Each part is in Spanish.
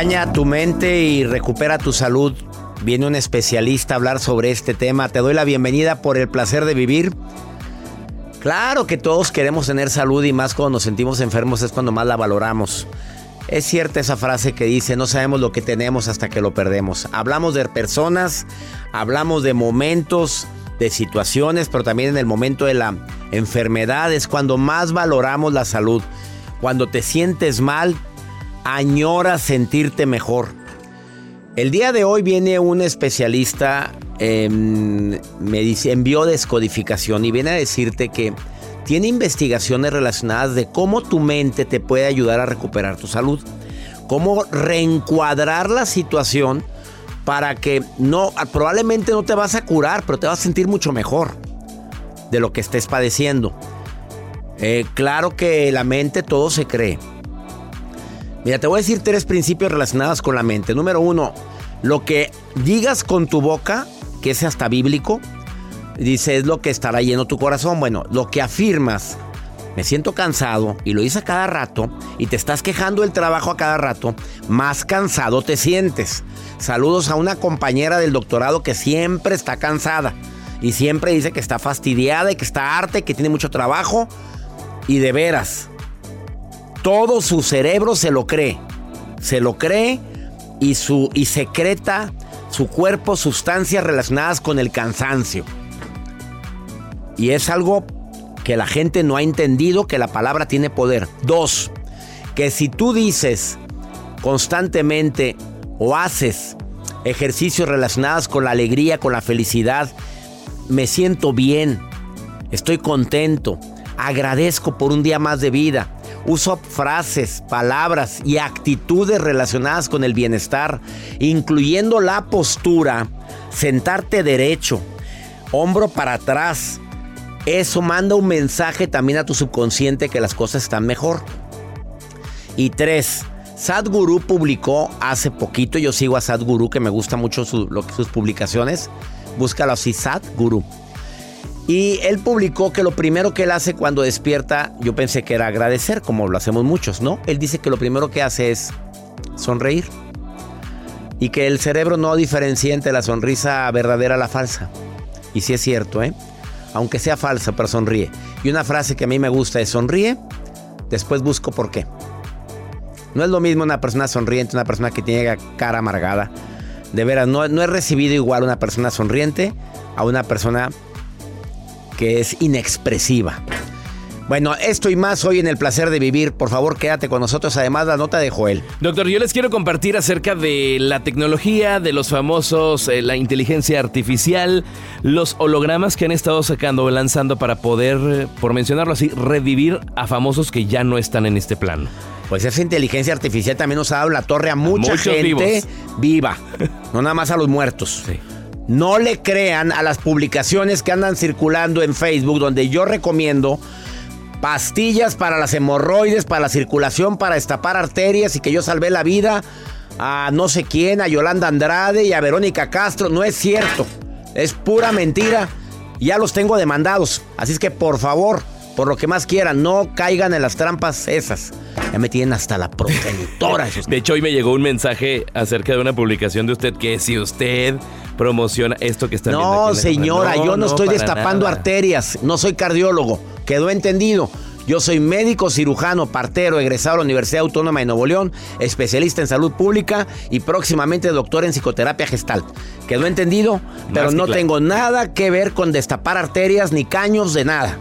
Engaña tu mente y recupera tu salud. Viene un especialista a hablar sobre este tema. Te doy la bienvenida por el placer de vivir. Claro que todos queremos tener salud y más cuando nos sentimos enfermos es cuando más la valoramos. Es cierta esa frase que dice, no sabemos lo que tenemos hasta que lo perdemos. Hablamos de personas, hablamos de momentos, de situaciones, pero también en el momento de la enfermedad es cuando más valoramos la salud. Cuando te sientes mal, añoras sentirte mejor. El día de hoy viene un especialista en, en biodescodificación y viene a decirte que tiene investigaciones relacionadas de cómo tu mente te puede ayudar a recuperar tu salud. Cómo reencuadrar la situación para que no, probablemente no te vas a curar, pero te vas a sentir mucho mejor de lo que estés padeciendo. Eh, claro que la mente todo se cree. Mira, te voy a decir tres principios relacionados con la mente. Número uno, lo que digas con tu boca, que es hasta bíblico, dice es lo que estará lleno tu corazón. Bueno, lo que afirmas, me siento cansado y lo hice a cada rato y te estás quejando del trabajo a cada rato, más cansado te sientes. Saludos a una compañera del doctorado que siempre está cansada y siempre dice que está fastidiada y que está harta y que tiene mucho trabajo. Y de veras, todo su cerebro se lo cree. Se lo cree y, su, y secreta su cuerpo sustancias relacionadas con el cansancio. Y es algo que la gente no ha entendido que la palabra tiene poder. Dos, que si tú dices constantemente o haces ejercicios relacionados con la alegría, con la felicidad, me siento bien, estoy contento, agradezco por un día más de vida, uso frases, palabras y actitudes relacionadas con el bienestar, incluyendo la postura, sentarte derecho, hombro para atrás. Eso manda un mensaje también a tu subconsciente que las cosas están mejor. Y tres, Sadhguru publicó hace poquito, yo sigo a Sadhguru que me gusta mucho sus publicaciones, búscalo así, Sadhguru. Y él publicó que lo primero que él hace cuando despierta, yo pensé que era agradecer, como lo hacemos muchos, ¿no? Él dice que lo primero que hace es sonreír. Y que el cerebro no diferencia entre la sonrisa verdadera a la falsa. Y sí es cierto, ¿eh? Aunque sea falsa, pero sonríe. Y una frase que a mí me gusta es sonríe, después busco por qué. No es lo mismo una persona sonriente, una persona que tiene cara amargada. De veras, no, no he recibido igual una persona sonriente a una persona que es inexpresiva. Bueno, esto y más hoy en el placer de vivir. Por favor, quédate con nosotros. Además, la nota de Joel. Doctor, yo les quiero compartir acerca de la tecnología, de los famosos, eh, la inteligencia artificial, los hologramas que han estado sacando o lanzando para poder, por mencionarlo así, revivir a famosos que ya no están en este plano. Pues esa inteligencia artificial también nos ha dado la torre a mucha gente viva. No nada más a los muertos. Sí. No le crean a las publicaciones que andan circulando en Facebook donde yo recomiendo pastillas para las hemorroides, para la circulación, para destapar arterias y que yo salvé la vida a no sé quién, a Yolanda Andrade y a Verónica Castro. No es cierto. Es pura mentira. Ya los tengo demandados. Así es que por favor, por lo que más quieran, no caigan en las trampas esas. Ya me tienen hasta la progenitora. de hecho, hoy me llegó un mensaje acerca de una publicación de usted que si usted promociona esto que está No, señora, yo no, estoy destapando arterias. No soy cardiólogo. Quedó entendido. Yo soy médico cirujano, partero, egresado de la Universidad Autónoma de Nuevo León, especialista en salud pública y próximamente doctor en psicoterapia gestal. ¿Quedó entendido? Pero no tengo nada que ver con destapar arterias ni caños de nada.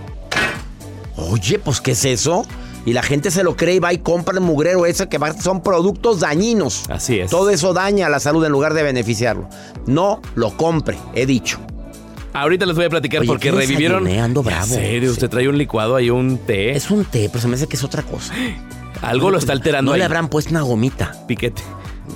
Oye, pues ¿qué es eso? Y la gente se lo cree y va y compra el mugrero ese que son productos dañinos. Así es. Todo eso daña a la salud en lugar de beneficiarlo. No lo compre, he dicho. Ahorita les voy a platicar porque revivieron. Ando bravo. ¿En serio? ¿Usted trae un licuado ahí, un té? Es un té, pero se me hace que es otra cosa. Algo lo está alterando. No le habrán puesto una gomita. Piquete.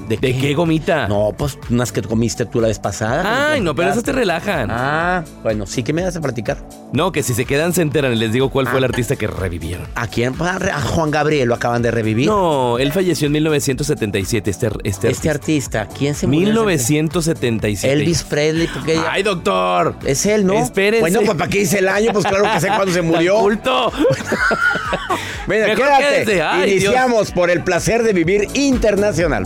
¿De, qué? gomita? No, pues unas que comiste tú la vez pasada. Ay, no, pero esas te relajan. Ah, bueno, sí que me vas a platicar. No, que si se quedan se enteran. Les digo cuál fue el ah. artista que revivieron. ¿A quién? A Juan Gabriel lo acaban de revivir. No, él falleció en 1977, este, este, este artista. ¿Quién se murió? 1977. Elvis Presley. Porque Ay, doctor. Es él, ¿no? Espérense. Bueno, pues ¿para qué dice el año? Pues claro que sé cuándo se murió. Culto. Mira, quédate. Iniciamos por el placer de vivir internacional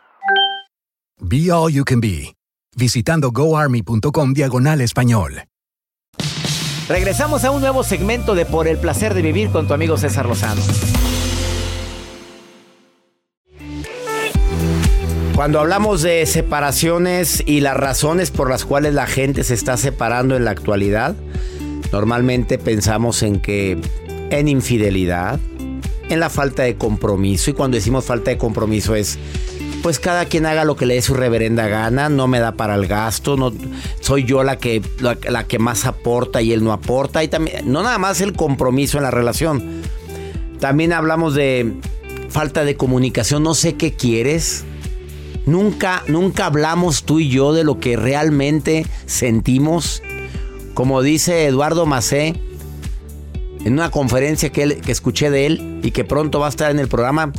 Be All You Can Be, visitando goarmy.com diagonal español. Regresamos a un nuevo segmento de Por el placer de vivir con tu amigo César Lozano. Cuando hablamos de separaciones y las razones por las cuales la gente se está separando en la actualidad, normalmente pensamos en que en infidelidad, en la falta de compromiso, y cuando decimos falta de compromiso es pues cada quien haga lo que le dé su reverenda gana, no me da para el gasto, soy yo la que la, que más aporta y él no aporta y también no nada más el compromiso en la relación. También hablamos de falta de comunicación, no sé qué quieres. Nunca nunca hablamos tú y yo de lo que realmente sentimos. Como dice Eduardo Macé en una conferencia que, que escuché de él y que pronto va a estar en el programa,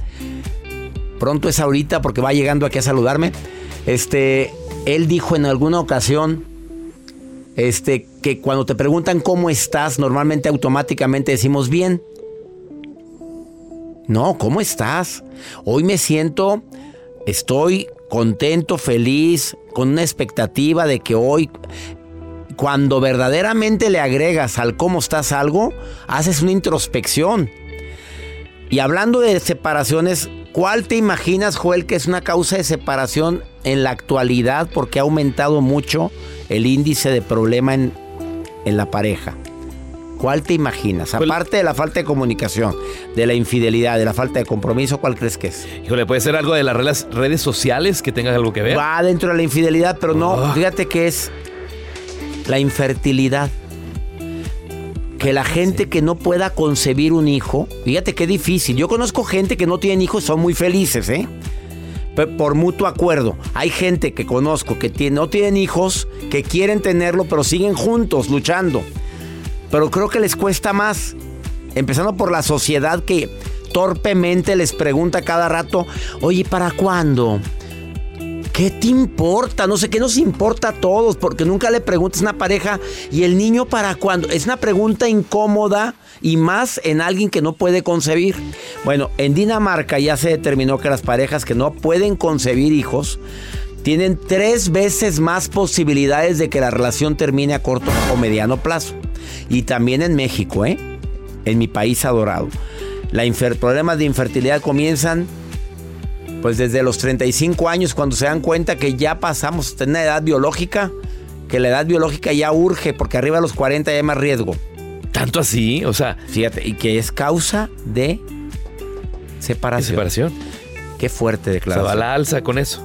pronto es ahorita porque va llegando aquí a saludarme. Este, él dijo en alguna ocasión este, que cuando te preguntan cómo estás, normalmente automáticamente decimos bien. No, ¿cómo estás? Hoy me siento, estoy contento, feliz, con una expectativa de que hoy, cuando verdaderamente le agregas al cómo estás algo, haces una introspección. Y hablando de separaciones, ¿Cuál te imaginas, Joel, que es una causa de separación en la actualidad porque ha aumentado mucho el índice de problema en, la pareja? ¿Cuál te imaginas? Pues Aparte de la falta de comunicación, de la infidelidad, de la falta de compromiso, ¿cuál crees que es? Híjole, puede ser algo de las redes, sociales que tenga algo que ver. Va dentro de la infidelidad, pero no, ah. fíjate que es la infertilidad que la gente que no pueda concebir un hijo, fíjate qué difícil. Yo conozco gente que no tiene hijos, son muy felices, ¿eh? Por mutuo acuerdo. Hay gente que conozco que no tienen hijos, que quieren tenerlo, pero siguen juntos, luchando. Pero creo que les cuesta más. Empezando por la sociedad que torpemente les pregunta cada rato, oye, ¿para cuándo? ¿Qué te importa? No sé qué nos importa a todos, porque nunca le preguntas a una pareja y el niño para cuándo. Es una pregunta incómoda y más en alguien que no puede concebir. Bueno, en Dinamarca ya se determinó que las parejas que no pueden concebir hijos tienen tres veces más posibilidades de que la relación termine a corto o mediano plazo. Y también en México, ¿eh? En mi país adorado. Los problemas de infertilidad comienzan pues desde los 35 años cuando se dan cuenta que ya pasamos a una edad biológica, que la edad biológica ya urge porque arriba de los 40 ya hay más riesgo. ¿Tanto así? O sea... Fíjate, y que es causa de separación. separación. Qué fuerte declaración. Se va a la alza con eso.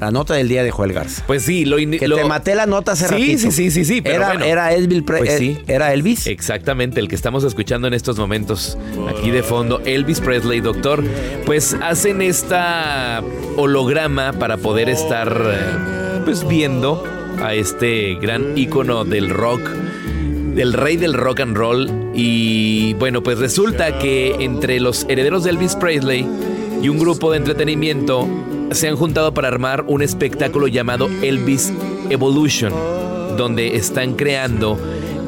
La nota del día de Joel Garza. Pues sí, lo Que te maté la nota hace Sí, ratito. sí, sí, sí, sí, pero era, bueno. era Elvis. Pre- Pues eh, sí. Era Elvis. Exactamente, el que estamos escuchando en estos momentos, aquí de fondo, Elvis Presley, doctor, pues hacen esta holograma para poder estar eh, pues viendo a este gran ícono del rock, del rey del rock and roll. Y bueno, pues resulta que entre los herederos de Elvis Presley y un grupo de entretenimiento se han juntado para armar un espectáculo llamado Elvis Evolution, donde están creando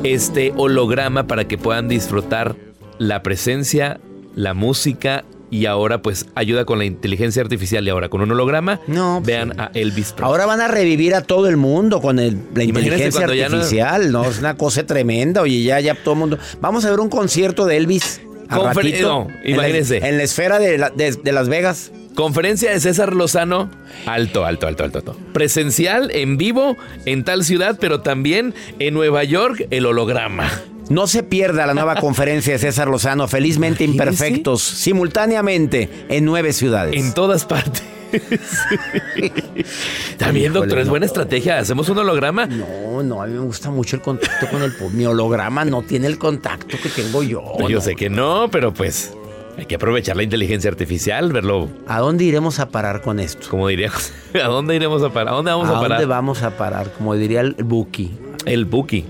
este holograma para que puedan disfrutar la presencia, la música y ahora pues ayuda con la inteligencia artificial y ahora con un holograma. No, pues, vean a Elvis Presley. Ahora van a revivir a todo el mundo con el- la inteligencia ya no- artificial. No, es una cosa tremenda. Oye, ya, ya todo el mundo. Vamos a ver un concierto de Elvis. Confer- no, en la- imagínense. En la, esfera de, la- de- de Las Vegas. Conferencia de César Lozano. Alto, alto, alto, alto, alto. Presencial, en vivo, en tal ciudad, pero también en Nueva York, el holograma. No se pierda la nueva conferencia de César Lozano, Felizmente Imagínese. Imperfectos, simultáneamente en nueve ciudades. En todas partes. También, Híjole, doctor, es no. buena estrategia. Hacemos un holograma. No, no, a mí me gusta mucho el contacto con el. Mi holograma no tiene el contacto que tengo yo. Yo no. sé que no, pero pues hay que aprovechar la inteligencia artificial, verlo, ¿A dónde iremos a parar con esto? como diría José. ¿A dónde iremos a parar? ¿A dónde vamos a, ¿A parar? dónde vamos a parar? Como diría el Buki. El Buki.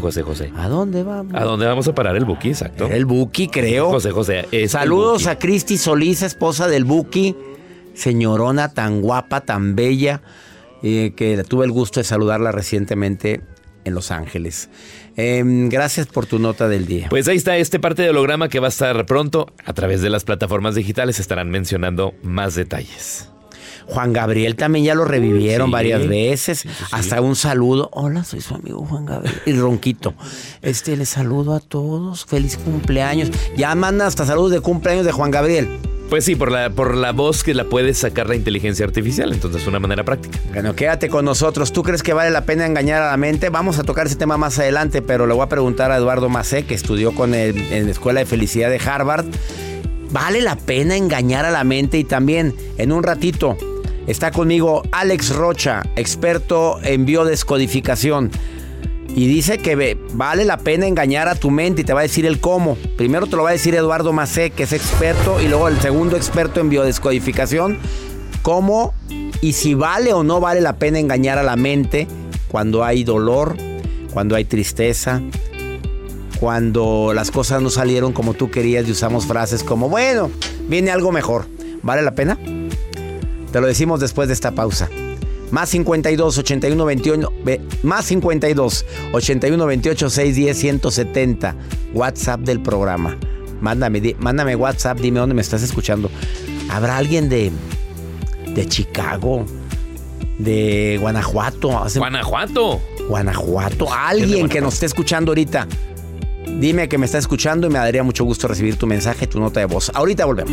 José José. ¿A dónde vamos? ¿A dónde vamos a parar el Buki? Exacto. El Buki, creo. José José. Saludos a Cristi Solís, esposa del Buki. Señorona tan guapa, tan bella, eh, que tuve el gusto de saludarla recientemente en Los Ángeles. Em, gracias por tu nota del día. Pues ahí está este parte de holograma que va a estar pronto. A través de las plataformas digitales estarán mencionando más detalles. Juan Gabriel también ya lo revivieron Sí. varias veces. Sí, sí, sí. Hasta un saludo. Hola, soy su amigo Juan Gabriel. Y ronquito. Este, le saludo a todos. Feliz cumpleaños. Ya manda hasta saludos de cumpleaños de Juan Gabriel. Pues sí, por la, por la voz que la puede sacar la inteligencia artificial. Entonces, una manera práctica. Bueno, quédate con nosotros. ¿Tú crees que vale la pena engañar a la mente? Vamos a tocar ese tema más adelante, pero le voy a preguntar a Eduardo Macé, que estudió con el- en la Escuela de Felicidad de Harvard. ¿Vale la pena engañar a la mente? Y también, en un ratito, está conmigo Alex Rocha, experto en biodescodificación. Y dice que vale la pena engañar a tu mente y te va a decir el cómo. Primero te lo va a decir Eduardo Macé, que es experto, y luego el segundo experto en biodescodificación. Cómo y si vale o no vale la pena engañar a la mente cuando hay dolor, cuando hay tristeza, cuando las cosas no salieron como tú querías y usamos frases como, bueno, viene algo mejor. ¿Vale la pena? Te lo decimos después de esta pausa. Más 52 81 21 ve- más 52 81 28 610 170 WhatsApp del programa. Mándame di- mándame WhatsApp, dime dónde me estás escuchando. ¿Habrá alguien de de Chicago, de Guanajuato, Hace- Guanajuato. Guanajuato, alguien que nos esté escuchando ahorita? Dime que me está escuchando y me daría mucho gusto recibir tu mensaje, tu nota de voz. Ahorita volvemos.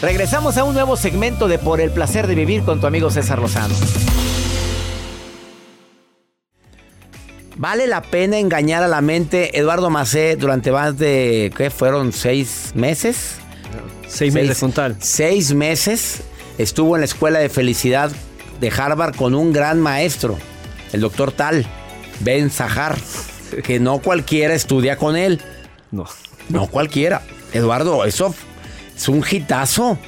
Regresamos a un nuevo segmento de Por el placer de vivir con tu amigo César Lozano. ¿Vale la pena engañar a la mente? Eduardo Macé, durante más de, ¿qué? ¿Fueron seis meses? Seis meses. Seis meses estuvo en la escuela de felicidad de Harvard con un gran maestro, el doctor Tal, Ben Zahar, que no cualquiera estudia con él. No. No cualquiera. Eduardo, eso es un hitazo.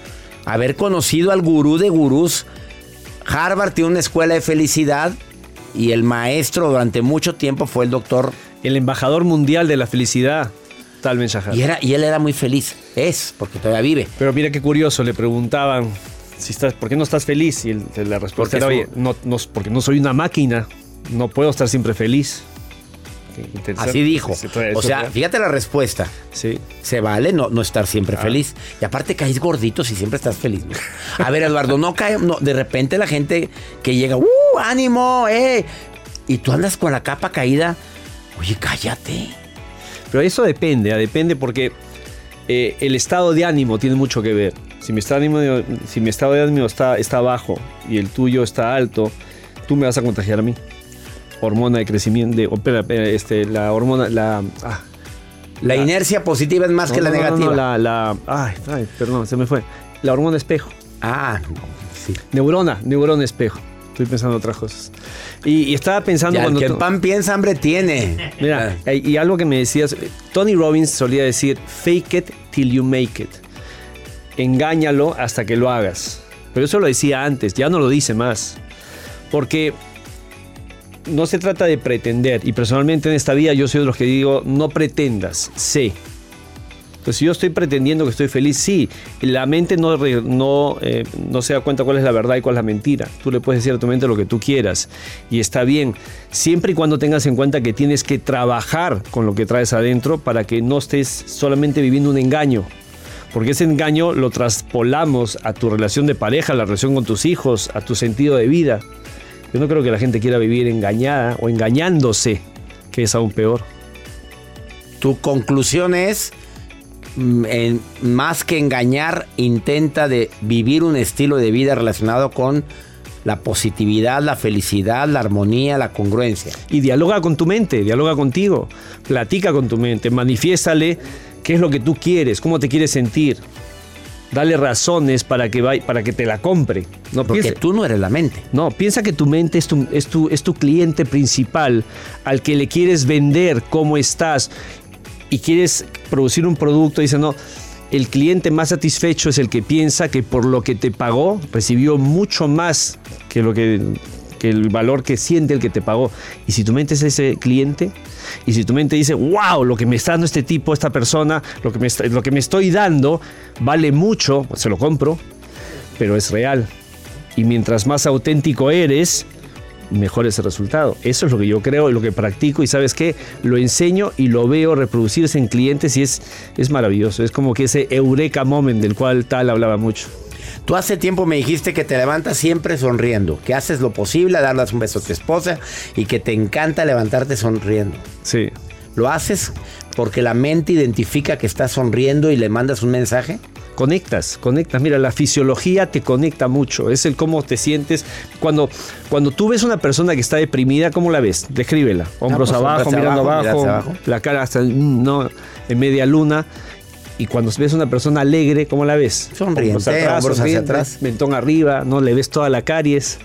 Haber conocido al gurú de gurús. Harvard tiene una escuela de felicidad y el maestro durante mucho tiempo fue el doctor. El embajador mundial de la felicidad, Tal Shahar. Y, era, y él era muy feliz. Es, porque todavía vive. Pero mira qué curioso, le preguntaban, si estás, ¿por qué no estás feliz? Y la respuesta Porque era, su- "Oye, no, no, porque no soy una máquina, no puedo estar siempre feliz. Así dijo. O sea, fíjate la respuesta. Sí. Se vale no, no estar siempre Ah. feliz. Y aparte caes gordito si siempre estás feliz. ¿no? A ver, Eduardo, no cae. No, de repente la gente que llega, ¡uh! ¡Ánimo! ¡Eh! Y tú andas con la capa caída. Oye, cállate. Pero eso depende, ah, depende porque eh, el estado de ánimo tiene mucho que ver. Si mi estado de ánimo, si mi estado de ánimo está, está bajo y el tuyo está alto, tú me vas a contagiar a mí. Hormona de crecimiento, de, este, la hormona, la... ah, La inercia positiva es más no, que la no, no, no, negativa. la, la- ay, ay, perdón, se me fue. La hormona espejo. Ah, sí. Neurona, neurona espejo. Estoy pensando en otras cosas. Y, y estaba pensando Ya, el cuando... que en pan piensa, hambre tiene. Mira, eh, y algo que me decías, Tony Robbins solía decir, fake it till you make it. Engáñalo hasta que lo hagas. Pero eso lo decía antes, ya no lo dice más. Porque no se trata de pretender. Y personalmente en esta vida yo soy de los que digo, no pretendas, sé. Entonces, si yo estoy pretendiendo que estoy feliz, sí. La mente no, no, eh, no se da cuenta cuál es la verdad y cuál es la mentira. Tú le puedes decir a tu mente lo que tú quieras. Y está bien. Siempre y cuando tengas en cuenta que tienes que trabajar con lo que traes adentro para que no estés solamente viviendo un engaño. Porque ese engaño lo traspolamos a tu relación de pareja, a la relación con tus hijos, a tu sentido de vida. Yo no creo que la gente quiera vivir engañada o engañándose, que es aún peor. Tu conclusión es, mm, en- más que engañar, intenta de vivir un estilo de vida relacionado con la positividad, la felicidad, la armonía, la congruencia. y dialoga con tu mente, dialoga contigo, platica con tu mente, manifiéstale qué es lo que tú quieres, cómo te quieres sentir. Dale razones para que, vay- para que te la compre. No, Porque piensa, tú no eres la mente. no, piensa que tu mente es tu, es, tu, es tu cliente principal al que le quieres vender cómo estás y quieres producir un producto. Dice, no, el cliente más satisfecho es el que piensa que por lo que te pagó recibió mucho más que, lo que, que el valor que siente el que te pagó. Y si tu mente es ese cliente, y si tu mente dice, wow, lo que me está dando este tipo, esta persona, lo que me, está- lo que me estoy dando vale mucho, se lo compro, pero es real. Y mientras más auténtico eres, mejor es el resultado. Eso es lo que yo creo y lo que practico y sabes qué, lo enseño y lo veo reproducirse en clientes y es, es maravilloso. Es como que ese eureka moment del cual tal hablaba mucho. Tú hace tiempo me dijiste que te levantas siempre sonriendo, que haces lo posible a darles un beso a tu esposa y que te encanta levantarte sonriendo. Sí. ¿Lo haces porque la mente identifica que estás sonriendo y le mandas un mensaje? Conectas, conectas. Mira, la fisiología te conecta mucho. Es el cómo te sientes. Cuando, cuando tú ves una persona que está deprimida, ¿cómo la ves? Descríbela. Hombros pues, abajo, hombros mirando abajo, abajo, miradas abajo. la cara hasta mm, no, en media luna. Y cuando ves una persona alegre, ¿cómo la ves? Sonriente, hombros atrás, hombros hacia sonriente, atrás. mentón arriba, no le ves toda la caries.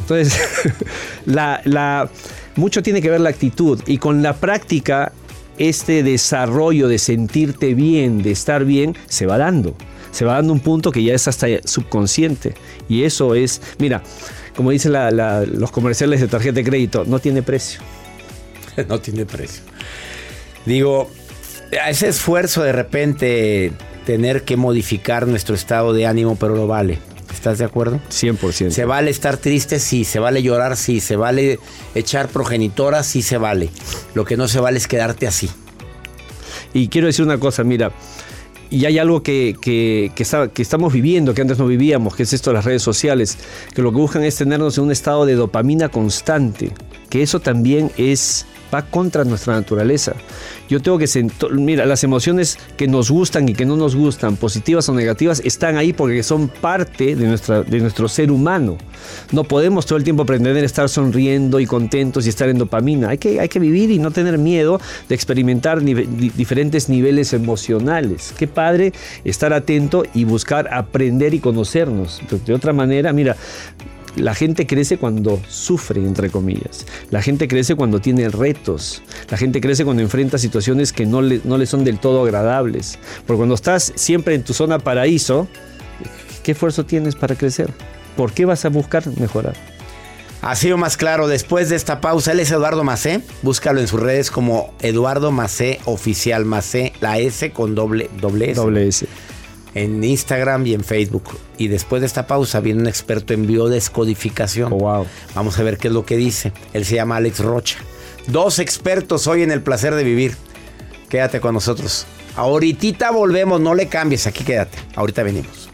Entonces, la, la- mucho tiene que ver la actitud y con la práctica este desarrollo de sentirte bien, de estar bien, se va dando. Se va dando un punto que ya es hasta subconsciente. Y eso es, mira, como dicen la- la- los comerciales de tarjeta de crédito, no tiene precio. no tiene precio. Digo, ese esfuerzo de repente tener que modificar nuestro estado de ánimo, pero lo vale. ¿Estás de acuerdo? 100%. Se vale estar triste, sí. Se vale llorar, sí. Se vale echar progenitora, sí se vale. Lo que no se vale es quedarte así. Y quiero decir una cosa, mira, y hay algo que, que- que está- que estamos viviendo, que antes no vivíamos, que es esto de las redes sociales, que lo que buscan es tenernos en un estado de dopamina constante, que eso también es va contra nuestra naturaleza. Yo tengo que sentir, mira, las emociones que nos gustan y que no nos gustan, positivas o negativas, están ahí porque son parte de, nuestra, de nuestro ser humano. No podemos todo el tiempo pretender estar sonriendo y contentos y estar en dopamina. Hay que, hay que vivir y no tener miedo de experimentar diferentes niveles emocionales. Qué padre estar atento y buscar aprender y conocernos. De otra manera, mira, la gente crece cuando sufre, entre comillas. La gente crece cuando tiene retos. La gente crece cuando enfrenta situaciones que no le, no le son del todo agradables. Porque cuando estás siempre en tu zona paraíso, ¿qué esfuerzo tienes para crecer? ¿Por qué vas a buscar mejorar? Ha sido más claro después de esta pausa. Él es Eduardo Macé. Búscalo en sus redes como Eduardo Macé Oficial Macé, la S con doble, doble S. Doble S en Instagram y en Facebook. Y después de esta pausa viene un experto en biodescodificación. Oh, wow. Vamos a ver qué es lo que dice. Él se llama Alex Rocha. Dos expertos hoy en el placer de vivir. Quédate con nosotros. Ahorita volvemos, no le cambies, aquí quédate. Ahorita venimos.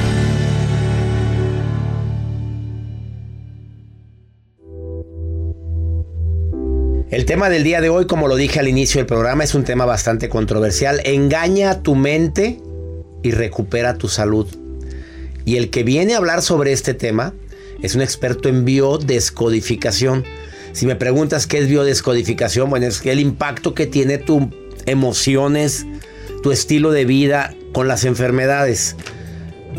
El tema del día de hoy, como lo dije al inicio del programa, es un tema bastante controversial. Engaña a tu mente y recupera tu salud. Y el que viene a hablar sobre este tema es un experto en biodescodificación. Si me preguntas qué es biodescodificación, bueno, es el impacto que tiene tus emociones, tu estilo de vida con las enfermedades.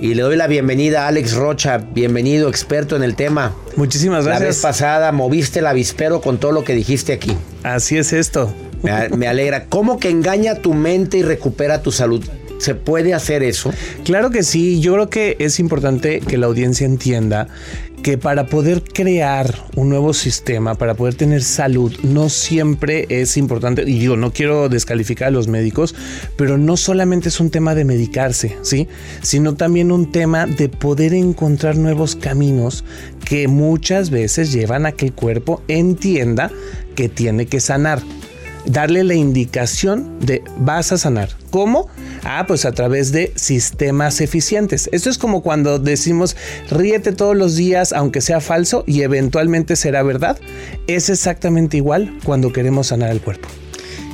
Y le doy la bienvenida a Alex Rocha, bienvenido, experto en el tema. Muchísimas gracias. La vez pasada moviste el avispero con todo lo que dijiste aquí. Así es esto. Me, me alegra. ¿Cómo que engaña tu mente y recupera tu salud? ¿Se puede hacer eso? Claro que sí. Yo creo que es importante que la audiencia entienda que para poder crear un nuevo sistema, para poder tener salud, no siempre es importante, y digo, no quiero descalificar a los médicos, pero no solamente es un tema de medicarse, ¿sí? Sino también un tema de poder encontrar nuevos caminos que muchas veces llevan a que el cuerpo entienda que tiene que sanar darle la indicación de vas a sanar. ¿Cómo? Ah, pues a través de sistemas eficientes. Esto es como cuando decimos ríete todos los días aunque sea falso y eventualmente será verdad. Es exactamente igual cuando queremos sanar el cuerpo.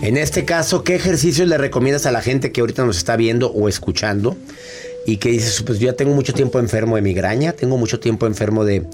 En este caso, ¿qué ejercicios le recomiendas a la gente que ahorita nos está viendo o escuchando? Y que dices, pues yo ya tengo mucho tiempo enfermo de migraña, tengo mucho tiempo enfermo de,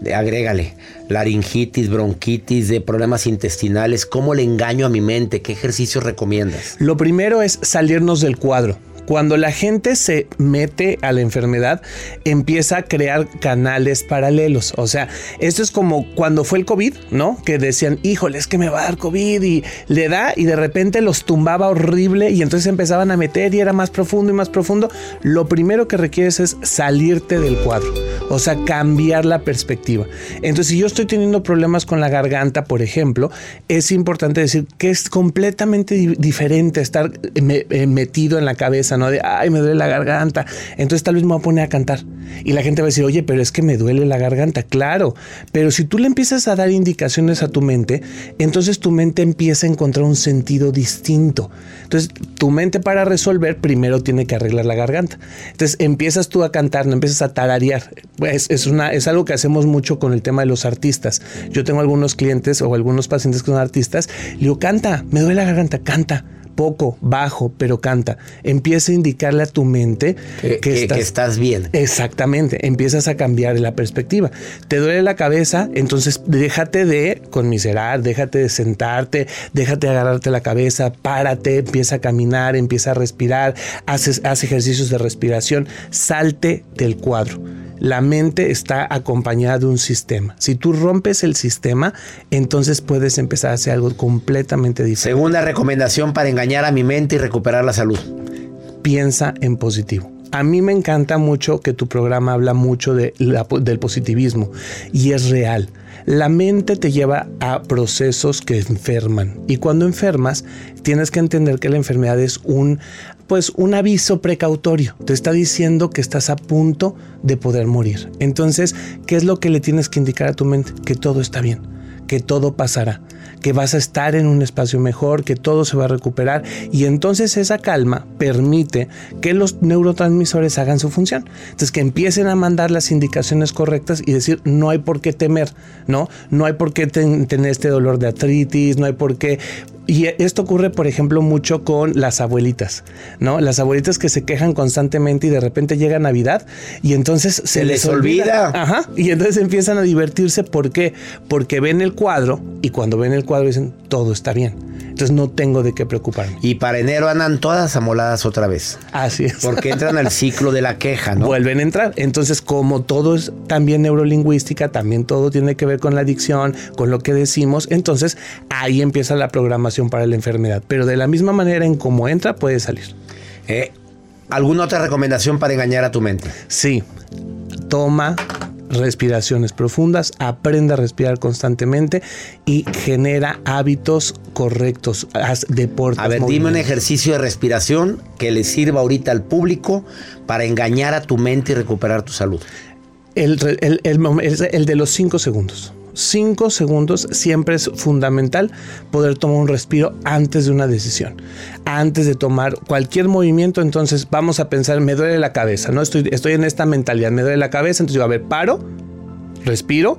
de, agrégale, laringitis, bronquitis, de problemas intestinales. ¿Cómo le engaño a mi mente? ¿Qué ejercicios recomiendas? Lo primero es salirnos del cuadro. Cuando la gente se mete a la enfermedad, empieza a crear canales paralelos. O sea, esto es como cuando fue el COVID, ¿no? Que decían, híjole, es que me va a dar COVID y le da y de repente los tumbaba horrible y entonces empezaban a meter y era más profundo y más profundo. Lo primero que requieres es salirte del cuadro. O sea, cambiar la perspectiva. Entonces, si yo estoy teniendo problemas con la garganta, por ejemplo, es importante decir que es completamente diferente estar eh, metido en la cabeza ¿no? De, ay, me duele la garganta. Entonces tal vez me voy a poner a cantar. Y la gente va a decir, oye, pero es que me duele la garganta. Claro, pero si tú le empiezas a dar indicaciones a tu mente, entonces tu mente empieza a encontrar un sentido distinto. Entonces, tu mente para resolver primero tiene que arreglar la garganta. Entonces, empiezas tú a cantar, no empiezas a tararear. Es, es, una, es algo que hacemos mucho con el tema de los artistas. Yo tengo algunos clientes o algunos pacientes que son artistas, le canta, me duele la garganta, canta poco, bajo, pero canta. Empieza a indicarle a tu mente que, que, estás, que estás bien. Exactamente, empiezas a cambiar la perspectiva. Te duele la cabeza, entonces déjate de conmiserar, déjate de sentarte, déjate de agarrarte la cabeza, párate, empieza a caminar, empieza a respirar, haces, haz ejercicios de respiración, salte del cuadro la mente está acompañada de un sistema. Si tú rompes el sistema, entonces puedes empezar a hacer algo completamente diferente. Segunda recomendación para engañar a mi mente y recuperar la salud. Piensa en positivo. A mí me encanta mucho que tu programa habla mucho de del positivismo y es real. La mente te lleva a procesos que enferman y cuando enfermas tienes que entender que la enfermedad es un pues un aviso precautorio. Te está diciendo que estás a punto de poder morir. Entonces, ¿qué es lo que le tienes que indicar a tu mente? Que todo está bien, que todo pasará que vas a estar en un espacio mejor, que todo se va a recuperar y entonces esa calma permite que los neurotransmisores hagan su función. Entonces que empiecen a mandar las indicaciones correctas y decir no hay por qué temer, ¿no? No hay por qué tener este dolor de artritis, no hay por qué y esto ocurre, por ejemplo, mucho con las abuelitas, ¿no? Las abuelitas que se quejan constantemente y de repente llega Navidad y entonces se, les, olvida. Ajá. Y entonces empiezan a divertirse. ¿Por qué? Porque ven el cuadro y cuando ven el cuadro dicen, todo está bien. Entonces no tengo de qué preocuparme. Y para enero andan todas amoladas otra vez. Así es. Porque entran al ciclo de la queja, ¿no? Vuelven a entrar. Entonces, como todo es también neurolingüística, también todo tiene que ver con la adicción, con lo que decimos, entonces ahí empieza la programación para la enfermedad. Pero de la misma manera en cómo entra, puede salir. Eh, ¿Alguna otra recomendación para engañar a tu mente? Sí. Toma respiraciones profundas, aprende a respirar constantemente y genera hábitos correctos, haz deporte. A ver, dime un ejercicio de respiración que le sirva ahorita al público para engañar a tu mente y recuperar tu salud. El, el de los cinco segundos. Cinco segundos siempre es fundamental poder tomar un respiro antes de una decisión, antes de tomar cualquier movimiento. Entonces vamos a pensar, me duele la cabeza, no estoy, estoy en esta mentalidad, me duele la cabeza. Entonces yo, a ver, paro, respiro.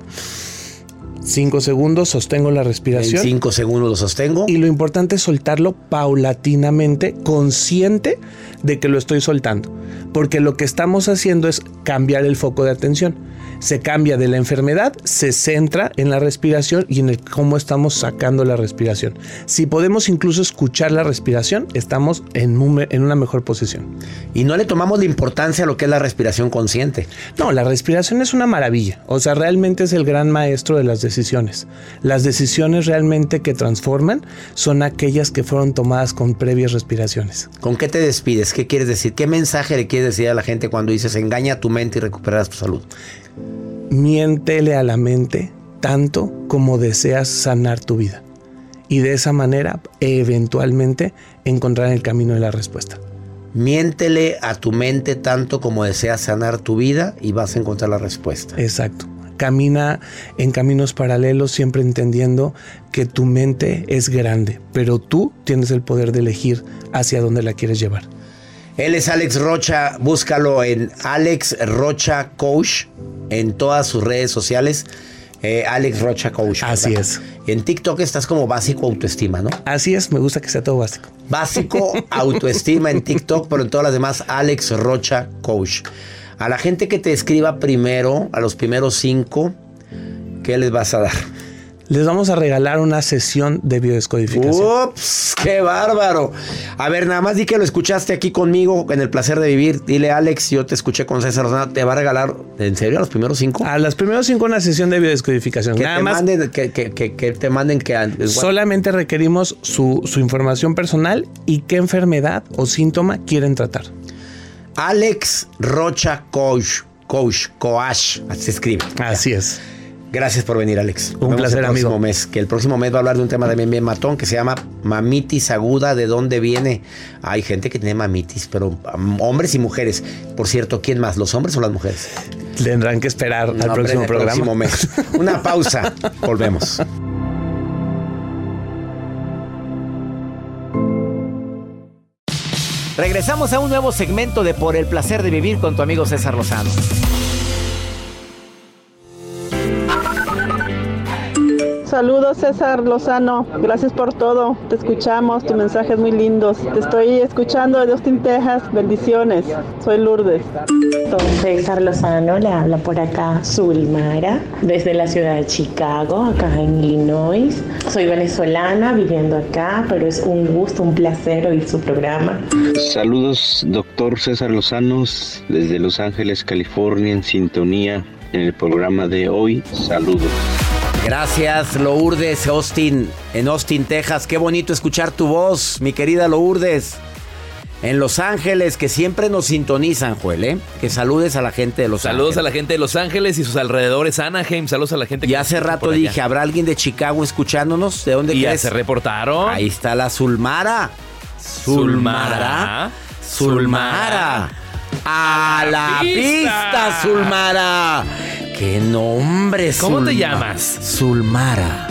Cinco segundos, sostengo la respiración. En cinco segundos lo sostengo. Y lo importante es soltarlo paulatinamente, consciente de que lo estoy soltando. Porque lo que estamos haciendo es cambiar el foco de atención se cambia de la enfermedad, se centra en la respiración y en el cómo estamos sacando la respiración. Si podemos incluso escuchar la respiración, estamos en, en una mejor posición. Y no le tomamos la importancia a lo que es la respiración consciente. No, la respiración es una maravilla. O sea, realmente es el gran maestro de las decisiones. Las decisiones realmente que transforman son aquellas que fueron tomadas con previas respiraciones. ¿Con qué te despides? ¿Qué quieres decir? ¿Qué mensaje le quieres decir a la gente cuando dices engaña tu mente y recuperas tu salud? Miéntele a la mente tanto como deseas sanar tu vida. Y de esa manera, eventualmente, encontrar el camino de la respuesta. Miéntele a tu mente tanto como deseas sanar tu vida y vas a encontrar la respuesta. Exacto. Camina en caminos paralelos, siempre entendiendo que tu mente es grande, pero tú tienes el poder de elegir hacia dónde la quieres llevar. Él es Alex Rocha, búscalo en Alex Rocha Coach en todas sus redes sociales. Eh, Alex Rocha Coach. Así es. En TikTok estás como básico autoestima, ¿no? Así es, me gusta que sea todo básico. Básico autoestima en TikTok, pero en todas las demás, Alex Rocha Coach. A la gente que te escriba primero, a los primeros cinco, ¿qué les vas a dar? Les vamos a regalar una sesión de biodescodificación. ¡Ups! ¡Qué bárbaro! A ver, nada más di que lo escuchaste aquí conmigo en el placer de vivir. Dile, Alex, yo te escuché con César Rosana. ¿Te va a regalar, en serio, a los primeros cinco? A los primeros cinco una sesión de biodescodificación. Que, te, Manden, que, te manden que... Solamente requerimos su, su información personal y qué enfermedad o síntoma quieren tratar. Alex Rocha Coach. Coach, Coach, así se escribe. Así es. Gracias por venir, Alex. Un placer, el próximo amigo. mes, que el próximo mes va a hablar de un tema también bien matón que se llama mamitis aguda. ¿De dónde viene? Hay gente que tiene mamitis, pero um, hombres y mujeres. Por cierto, ¿quién más? ¿Los hombres o las mujeres? Tendrán que esperar al próximo programa. Próximo mes. Una pausa. Volvemos. Regresamos a un nuevo segmento de Por el placer de vivir con tu amigo César Lozano. Saludos César Lozano, gracias por todo, te escuchamos, tus mensajes muy lindos. Te estoy escuchando de Austin, Texas, bendiciones. Soy Lourdes. César Lozano, le habla por acá Zulmara, desde la ciudad de Chicago, acá en Illinois. Soy venezolana, viviendo acá, pero es un gusto, un placer oír su programa. Saludos, doctor César Lozano, desde Los Ángeles, California, en sintonía en el programa de hoy. Saludos. Gracias, Lourdes, Austin, en Austin, Texas. Qué bonito escuchar tu voz, mi querida Lourdes. En Los Ángeles, que siempre nos sintonizan, Joel, ¿eh? Que saludes a la gente de Los Saludos Ángeles. a la gente de Los Ángeles y sus alrededores, Anaheim. Saludos a la gente que Y hace rato dije, ¿habrá alguien de Chicago escuchándonos? ¿De dónde Y ya crees? se reportaron. Ahí está la Zulmara. Zulmara. Zulmara. A la pista, Zulmara. ¡Qué nombre, ¿Cómo te llamas? Zulmara.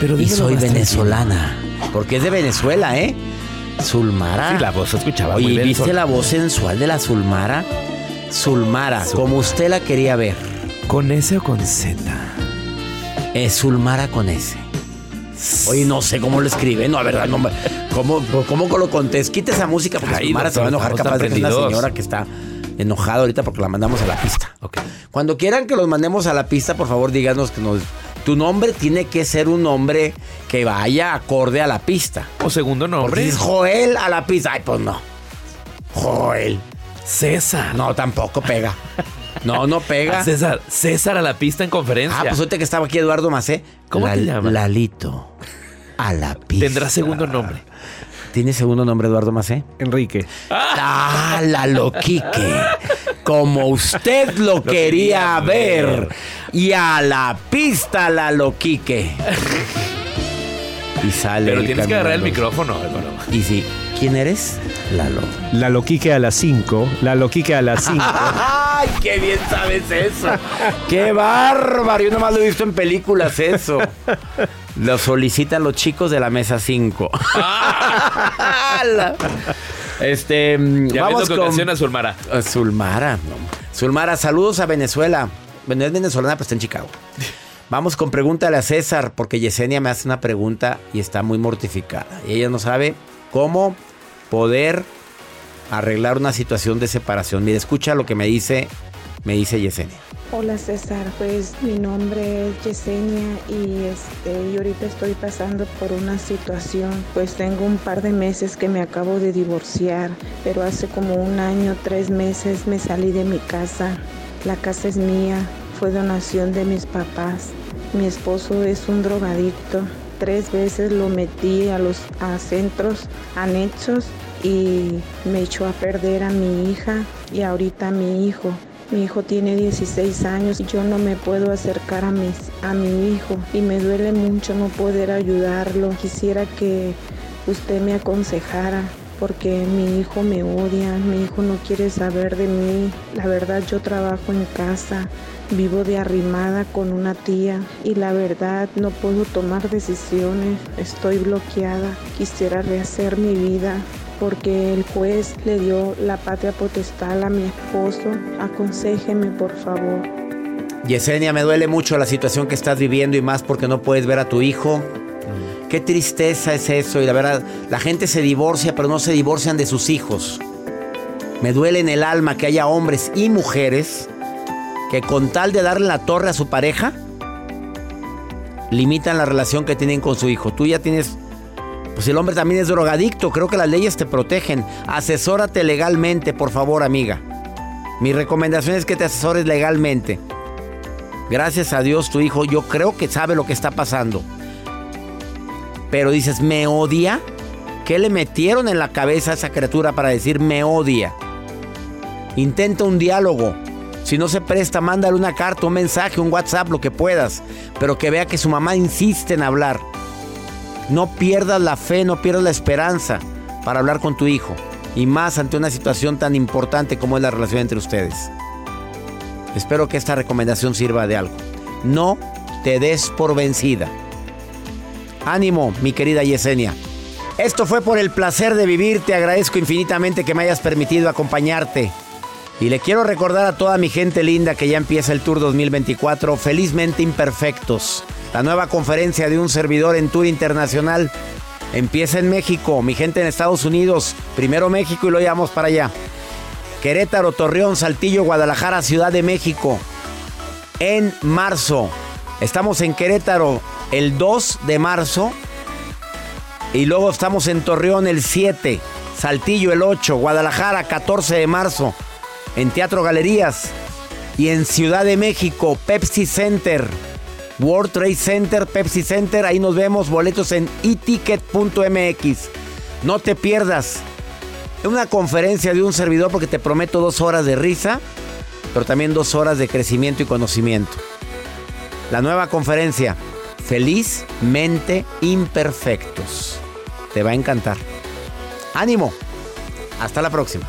Pero y soy venezolana. Porque es de Venezuela, ¿eh? Zulmara. Sí, la voz escuchaba Oye, muy ¿viste venezolana. la voz sensual de la Zulmara? Zulmara, como usted la quería ver. ¿Con S o con Z? Es Zulmara con S. Oye, no sé cómo lo escribe, no, a ver, no, ¿cómo, ¿cómo lo contés? Quita esa música porque Zulmara se va a enojar capaz de una señora que está enojada ahorita porque la mandamos a la pista. Cuando quieran que los mandemos a la pista, por favor, díganos que nos... Tu nombre tiene que ser un nombre que vaya acorde a la pista. O segundo Porque nombre. dices Joel a la pista. Ay, pues no. Joel. César. No, tampoco pega. No, no pega. César, César a la pista en conferencia. Ah, pues ahorita que estaba aquí Eduardo Macé. ¿Cómo te llamas? Lalito. A la pista. Tendrá segundo nombre. ¿Tiene segundo nombre Eduardo Macé? Enrique. Ah, la loquique. Como usted lo, quería quería ver. ver. Y a la pista la loquique. Y sale. Pero tienes que agarrar el micrófono, Álvaro. Y sí. ¿Quién eres? Lalo. La loquique a las 5. La loquique a las 5. ¡Ay, qué bien sabes eso! ¡Qué bárbaro! Yo nomás lo he visto en películas eso. Lo solicitan los chicos de la mesa 5. este, mm, vamos con Zulmara. Eh, Zulmara. no. Zulmara, saludos a Venezuela. Bueno, es venezolana, pero está en Chicago. Vamos con pregúntale a César, porque Yesenia me hace una pregunta y está muy mortificada. Y ella no sabe cómo poder arreglar una situación de separación. Mira, escucha lo que me dice, me dice Yesenia. Hola César, pues mi nombre es Yesenia y este ahorita estoy pasando por una situación, pues tengo un par de meses que me acabo de divorciar, pero hace como un año, tres meses me salí de mi casa. La casa es mía, fue donación de mis papás. Mi esposo es un drogadicto. Tres veces lo metí a los centros anexos y me echó a perder a mi hija y ahorita a mi hijo. Mi hijo tiene 16 años y yo no me puedo acercar a, mis, a mi hijo y me duele mucho no poder ayudarlo. Quisiera que usted me aconsejara porque mi hijo me odia, mi hijo no quiere saber de mí. La verdad yo trabajo en casa, vivo de arrimada con una tía y la verdad no puedo tomar decisiones, estoy bloqueada. Quisiera rehacer mi vida porque el juez le dio la patria potestad a mi esposo. Aconsejeme, por favor. Yesenia, me duele mucho la situación que estás viviendo y más porque no puedes ver a tu hijo. Qué tristeza es eso. Y la verdad, la gente se divorcia, pero no se divorcian de sus hijos. Me duele en el alma que haya hombres y mujeres que con tal de darle la torre a su pareja, limitan la relación que tienen con su hijo. Tú ya tienes... Pues el hombre también es drogadicto. Creo que las leyes te protegen. Asesórate legalmente, por favor, amiga. Mi recomendación es que te asesores legalmente. Gracias a Dios tu hijo, yo creo que sabe lo que está pasando. Pero dices, ¿me odia? ¿Qué le metieron en la cabeza a esa criatura para decir me odia? Intenta un diálogo. Si no se presta, mándale una carta, un mensaje, un WhatsApp, lo que puedas. Pero que vea que su mamá insiste en hablar. No pierdas la fe, no pierdas la esperanza para hablar con tu hijo. Y más ante una situación tan importante como es la relación entre ustedes. Espero que esta recomendación sirva de algo. No te des por vencida. Ánimo, mi querida Yesenia. Esto fue por el placer de vivir. Te agradezco infinitamente que me hayas permitido acompañarte. Y le quiero recordar a toda mi gente linda que ya empieza el Tour 2024, felizmente imperfectos. La nueva conferencia de un servidor en Tour Internacional empieza en México, mi gente en Estados Unidos, primero México y lo llevamos para allá. Querétaro, Torreón, Saltillo, Guadalajara, Ciudad de México. En marzo. Estamos en Querétaro el 2 de marzo. Y luego estamos en Torreón el 7. Saltillo el 8. Guadalajara 14 de marzo. En Teatro Galerías. Y en Ciudad de México, Pepsi Center. World Trade Center, Pepsi Center. Ahí nos vemos. Boletos en eticket.mx. No te pierdas una conferencia de un servidor porque te prometo dos horas de risa, pero también dos horas de crecimiento y conocimiento. La nueva conferencia, Felizmente Imperfectos. Te va a encantar. Ánimo. Hasta la próxima.